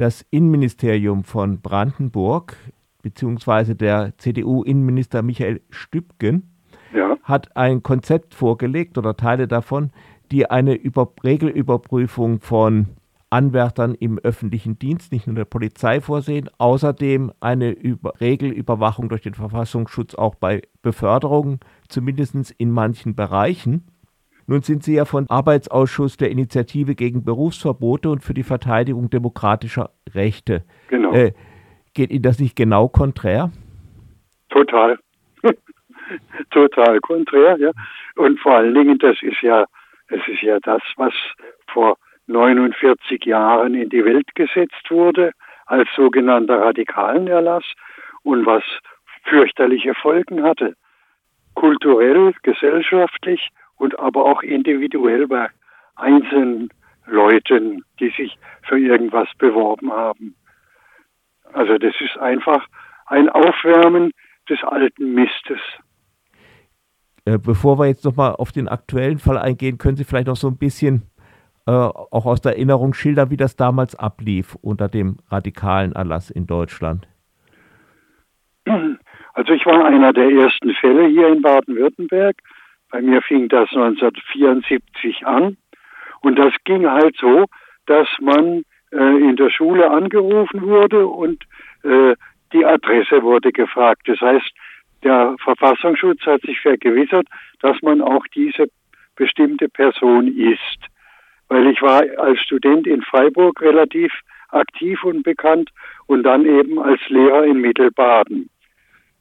Das Innenministerium von Brandenburg, beziehungsweise der CDU-Innenminister Michael Stübgen, ja. hat ein Konzept vorgelegt oder Teile davon, die eine Über Regelüberprüfung von Anwärtern im öffentlichen Dienst, nicht nur der Polizei vorsehen, außerdem eine Über Regelüberwachung durch den Verfassungsschutz auch bei Beförderungen, zumindest in manchen Bereichen. Nun sind Sie ja von Arbeitsausschuss der Initiative gegen Berufsverbote und für die Verteidigung demokratischer Rechte. Genau. Äh, geht Ihnen das nicht genau konträr? Total. Total konträr, ja. Und vor allen Dingen, das ist ja, es ist ja das, was vor 49 Jahren in die Welt gesetzt wurde als sogenannter Radikalenerlass und was fürchterliche Folgen hatte. Kulturell, gesellschaftlich und aber auch individuell bei einzelnen Leuten, die sich für irgendwas beworben haben. Also das ist einfach ein Aufwärmen des alten Mistes. Äh, bevor wir jetzt nochmal auf den aktuellen Fall eingehen, können Sie vielleicht noch so ein bisschen äh, auch aus der Erinnerung schildern, wie das damals ablief unter dem radikalen Erlass in Deutschland? Also ich war einer der ersten Fälle hier in Baden-Württemberg. Bei mir fing das 1974 an. Und das ging halt so, dass man äh, in der Schule angerufen wurde und äh, die Adresse wurde gefragt. Das heißt, der Verfassungsschutz hat sich vergewissert, dass man auch diese bestimmte Person ist weil ich war als Student in Freiburg relativ aktiv und bekannt und dann eben als Lehrer in Mittelbaden.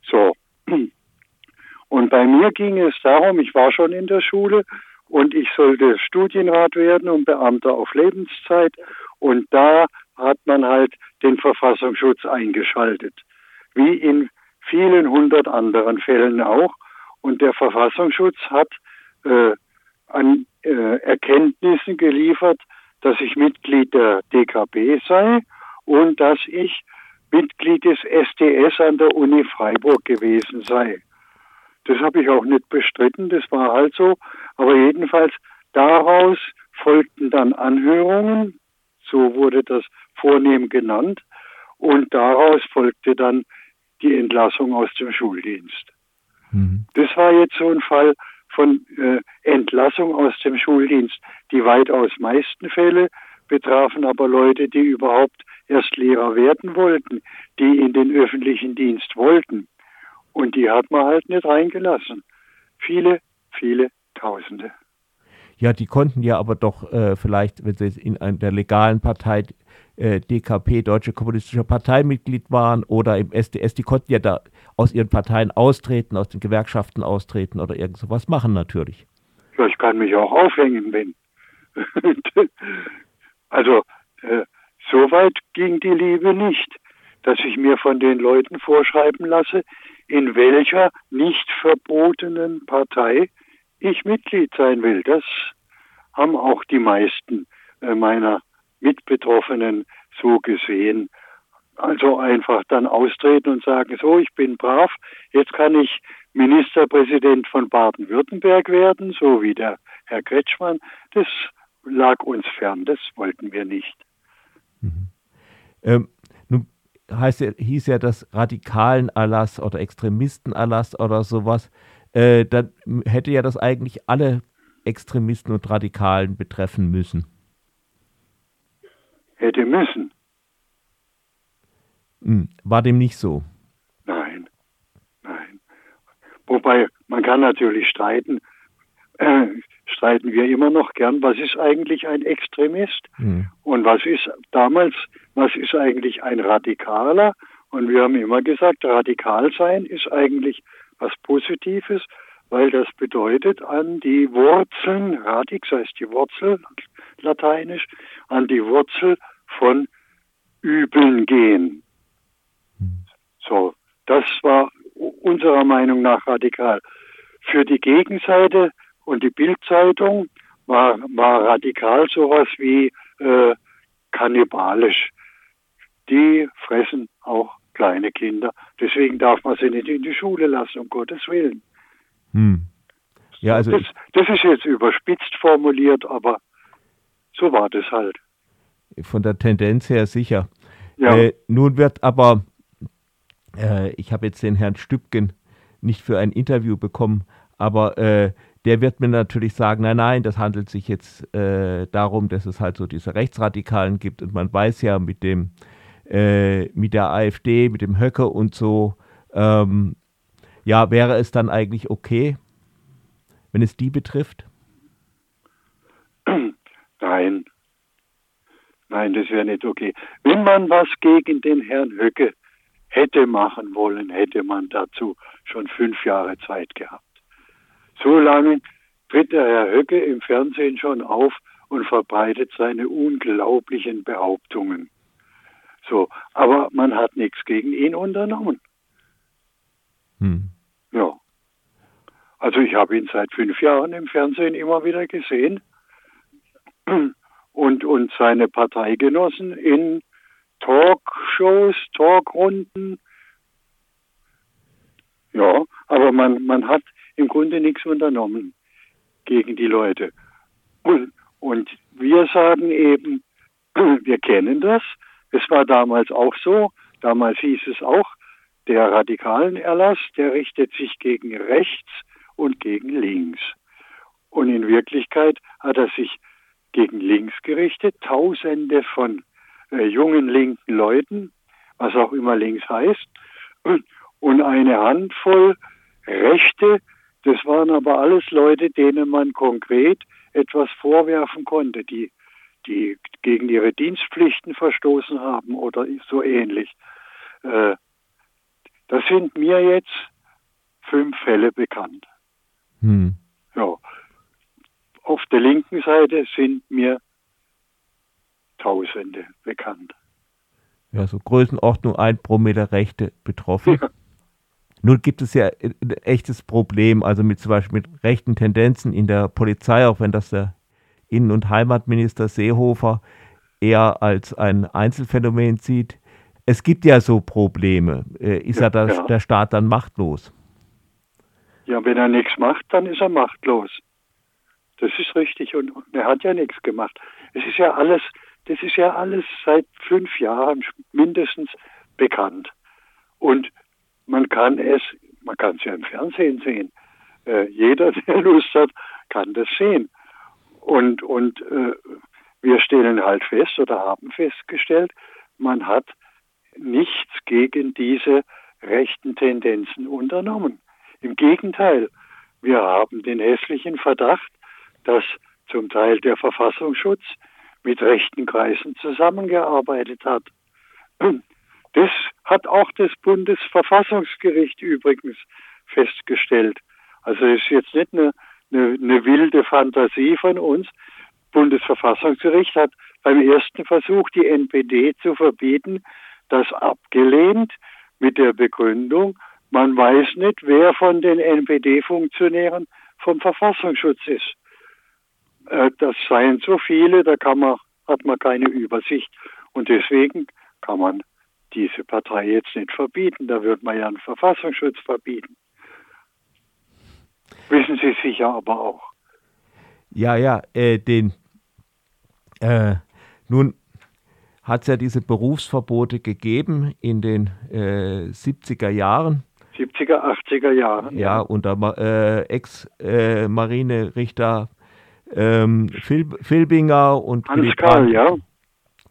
So. Und bei mir ging es darum, ich war schon in der Schule und ich sollte Studienrat werden und Beamter auf Lebenszeit und da hat man halt den Verfassungsschutz eingeschaltet, wie in vielen hundert anderen Fällen auch. Und der Verfassungsschutz hat äh, an äh, Erkenntnissen geliefert, dass ich Mitglied der DKB sei und dass ich Mitglied des SDS an der Uni Freiburg gewesen sei. Das habe ich auch nicht bestritten, das war halt so. Aber jedenfalls daraus folgten dann Anhörungen, so wurde das vornehm genannt, und daraus folgte dann die Entlassung aus dem Schuldienst. Mhm. Das war jetzt so ein Fall, von äh, Entlassung aus dem Schuldienst. Die weitaus meisten Fälle betrafen aber Leute, die überhaupt erst Lehrer werden wollten, die in den öffentlichen Dienst wollten. Und die hat man halt nicht reingelassen. Viele, viele Tausende. Ja, die konnten ja aber doch äh, vielleicht, wenn sie in der legalen Partei äh, DKP, Deutsche Kommunistische Partei Mitglied waren oder im SDS, die konnten ja da aus ihren Parteien austreten, aus den Gewerkschaften austreten oder irgend sowas machen natürlich. Ja, ich kann mich auch aufhängen, wenn. also, äh, so weit ging die Liebe nicht, dass ich mir von den Leuten vorschreiben lasse, in welcher nicht verbotenen Partei ich Mitglied sein will. Das haben auch die meisten äh, meiner Mitbetroffenen so gesehen. Also einfach dann austreten und sagen, so, ich bin brav, jetzt kann ich Ministerpräsident von Baden-Württemberg werden, so wie der Herr Kretschmann. Das lag uns fern, das wollten wir nicht. Mhm. Ähm, heißt, hieß ja das radikalen Erlass oder Extremistenerlass oder sowas. Äh, dann hätte ja das eigentlich alle Extremisten und Radikalen betreffen müssen hätte müssen. Hm, war dem nicht so? Nein, nein. Wobei, man kann natürlich streiten, äh, streiten wir immer noch gern, was ist eigentlich ein Extremist mhm. und was ist damals, was ist eigentlich ein Radikaler? Und wir haben immer gesagt, radikal sein ist eigentlich was Positives, weil das bedeutet an die Wurzeln, Radix heißt die Wurzel, lateinisch, an die Wurzel von Übeln gehen. So, das war unserer Meinung nach radikal. Für die Gegenseite und die Bildzeitung war, war radikal sowas wie äh, kannibalisch. Die fressen auch kleine Kinder. Deswegen darf man sie nicht in die Schule lassen, um Gottes Willen. Hm. Ja, also das, das ist jetzt überspitzt formuliert, aber so war das halt. Von der Tendenz her sicher. Ja. Äh, nun wird aber, äh, ich habe jetzt den Herrn Stübgen nicht für ein Interview bekommen, aber äh, der wird mir natürlich sagen, nein, nein, das handelt sich jetzt äh, darum, dass es halt so diese Rechtsradikalen gibt und man weiß ja mit dem, äh, mit der AfD, mit dem Höcke und so, ähm, ja, wäre es dann eigentlich okay, wenn es die betrifft? Nein. Nein, das wäre nicht okay. Wenn man was gegen den Herrn Höcke hätte machen wollen, hätte man dazu schon fünf Jahre Zeit gehabt. So lange tritt der Herr Höcke im Fernsehen schon auf und verbreitet seine unglaublichen Behauptungen. So, aber man hat nichts gegen ihn unternommen. Hm. Ja. Also ich habe ihn seit fünf Jahren im Fernsehen immer wieder gesehen und, und seine Parteigenossen in Talkshows, Talkrunden. Ja, aber man, man hat im Grunde nichts unternommen gegen die Leute. Und, wir sagen eben, wir kennen das. Es war damals auch so. Damals hieß es auch, der radikalen Erlass, der richtet sich gegen rechts und gegen links. Und in Wirklichkeit hat er sich gegen links gerichtet. Tausende von äh, jungen linken Leuten, was auch immer links heißt, und eine Handvoll Rechte, das waren aber alles Leute, denen man konkret etwas vorwerfen konnte, die, die gegen ihre Dienstpflichten verstoßen haben oder so ähnlich. Äh, das sind mir jetzt fünf Fälle bekannt. Hm. Ja. Auf der linken Seite sind mir Tausende bekannt. Ja, so Größenordnung ein Promille Rechte betroffen. Ja. Nun gibt es ja ein echtes Problem, also mit zum Beispiel mit rechten Tendenzen in der Polizei, auch wenn das der Innen- und Heimatminister Seehofer eher als ein Einzelfenomen sieht. Es gibt ja so Probleme. Äh, ist ja, ja, das, ja der Staat dann machtlos? Ja, wenn er nichts macht, dann ist er machtlos. Das ist richtig und, und er hat ja nichts gemacht. Es ist ja alles, das ist ja alles seit fünf Jahren mindestens bekannt. Und man kann es, man kann es ja im Fernsehen sehen. Äh, jeder, der Lust hat, kann das sehen. Und, und äh, wir stellen halt fest oder haben festgestellt, man hat nichts gegen diese rechten Tendenzen unternommen. Im Gegenteil, wir haben den hässlichen Verdacht, dass zum Teil der Verfassungsschutz mit rechten Kreisen zusammengearbeitet hat. Das hat auch das Bundesverfassungsgericht übrigens festgestellt. Also es ist jetzt nicht eine, eine, eine wilde Fantasie von uns. Bundesverfassungsgericht hat beim ersten Versuch, die NPD zu verbieten, das abgelehnt mit der Begründung, man weiß nicht, wer von den NPD-Funktionären vom Verfassungsschutz ist. Äh, das seien so viele, da kann man, hat man keine Übersicht. Und deswegen kann man diese Partei jetzt nicht verbieten. Da wird man ja einen Verfassungsschutz verbieten. Wissen Sie sicher aber auch. Ja, ja, äh, den. Äh, nun hat es ja diese Berufsverbote gegeben in den äh, 70er Jahren. 70er, 80er Jahren. Ja, ja. unter äh, Ex-Marinerichter ähm, Phil, Filbinger und Hans Karl, ja.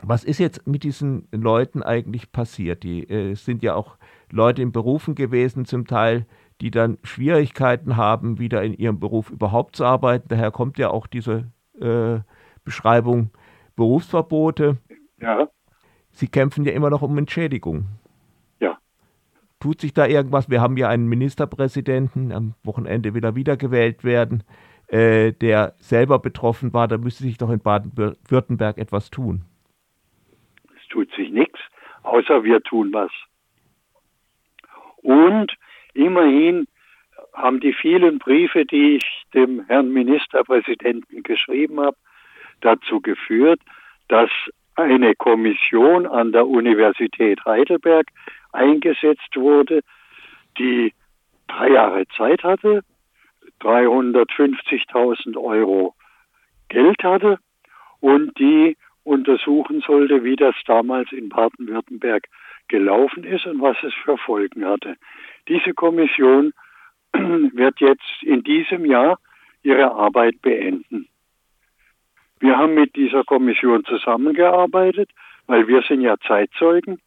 Was ist jetzt mit diesen Leuten eigentlich passiert? Die äh, sind ja auch Leute in Berufen gewesen, zum Teil, die dann Schwierigkeiten haben, wieder in ihrem Beruf überhaupt zu arbeiten. Daher kommt ja auch diese äh, Beschreibung Berufsverbote. Ja. Sie kämpfen ja immer noch um Entschädigung. Ja. Tut sich da irgendwas? Wir haben ja einen Ministerpräsidenten, am Wochenende wieder wiedergewählt werden, äh, der selber betroffen war. Da müsste sich doch in Baden-Württemberg etwas tun tut sich nichts, außer wir tun was. Und immerhin haben die vielen Briefe, die ich dem Herrn Ministerpräsidenten geschrieben habe, dazu geführt, dass eine Kommission an der Universität Heidelberg eingesetzt wurde, die drei Jahre Zeit hatte, 350.000 Euro Geld hatte und die untersuchen sollte, wie das damals in Baden-Württemberg gelaufen ist und was es für Folgen hatte. Diese Kommission wird jetzt in diesem Jahr ihre Arbeit beenden. Wir haben mit dieser Kommission zusammengearbeitet, weil wir sind ja Zeitzeugen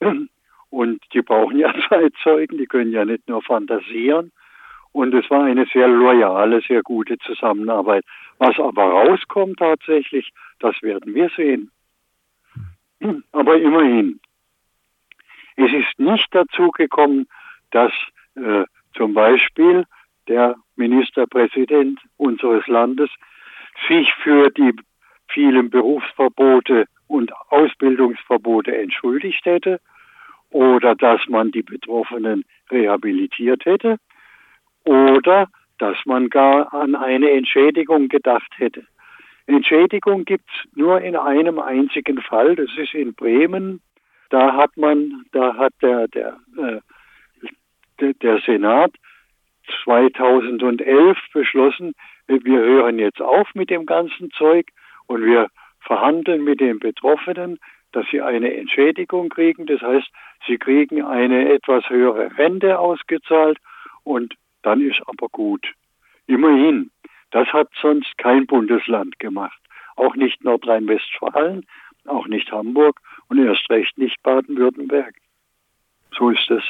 und die brauchen ja Zeitzeugen, die können ja nicht nur fantasieren. Und es war eine sehr loyale, sehr gute Zusammenarbeit. Was aber rauskommt tatsächlich, das werden wir sehen. Aber immerhin, es ist nicht dazu gekommen, dass äh, zum Beispiel der Ministerpräsident unseres Landes sich für die vielen Berufsverbote und Ausbildungsverbote entschuldigt hätte oder dass man die Betroffenen rehabilitiert hätte oder dass man gar an eine Entschädigung gedacht hätte. Entschädigung gibt es nur in einem einzigen Fall, das ist in Bremen. Da hat man, da hat der, der, äh, der, Senat 2011 beschlossen, wir hören jetzt auf mit dem ganzen Zeug und wir verhandeln mit den Betroffenen, dass sie eine Entschädigung kriegen. Das heißt, sie kriegen eine etwas höhere Rente ausgezahlt und dann ist aber gut. Immerhin, das hat sonst kein Bundesland gemacht. Auch nicht Nordrhein-Westfalen, auch nicht Hamburg und erst recht nicht Baden-Württemberg. So ist es.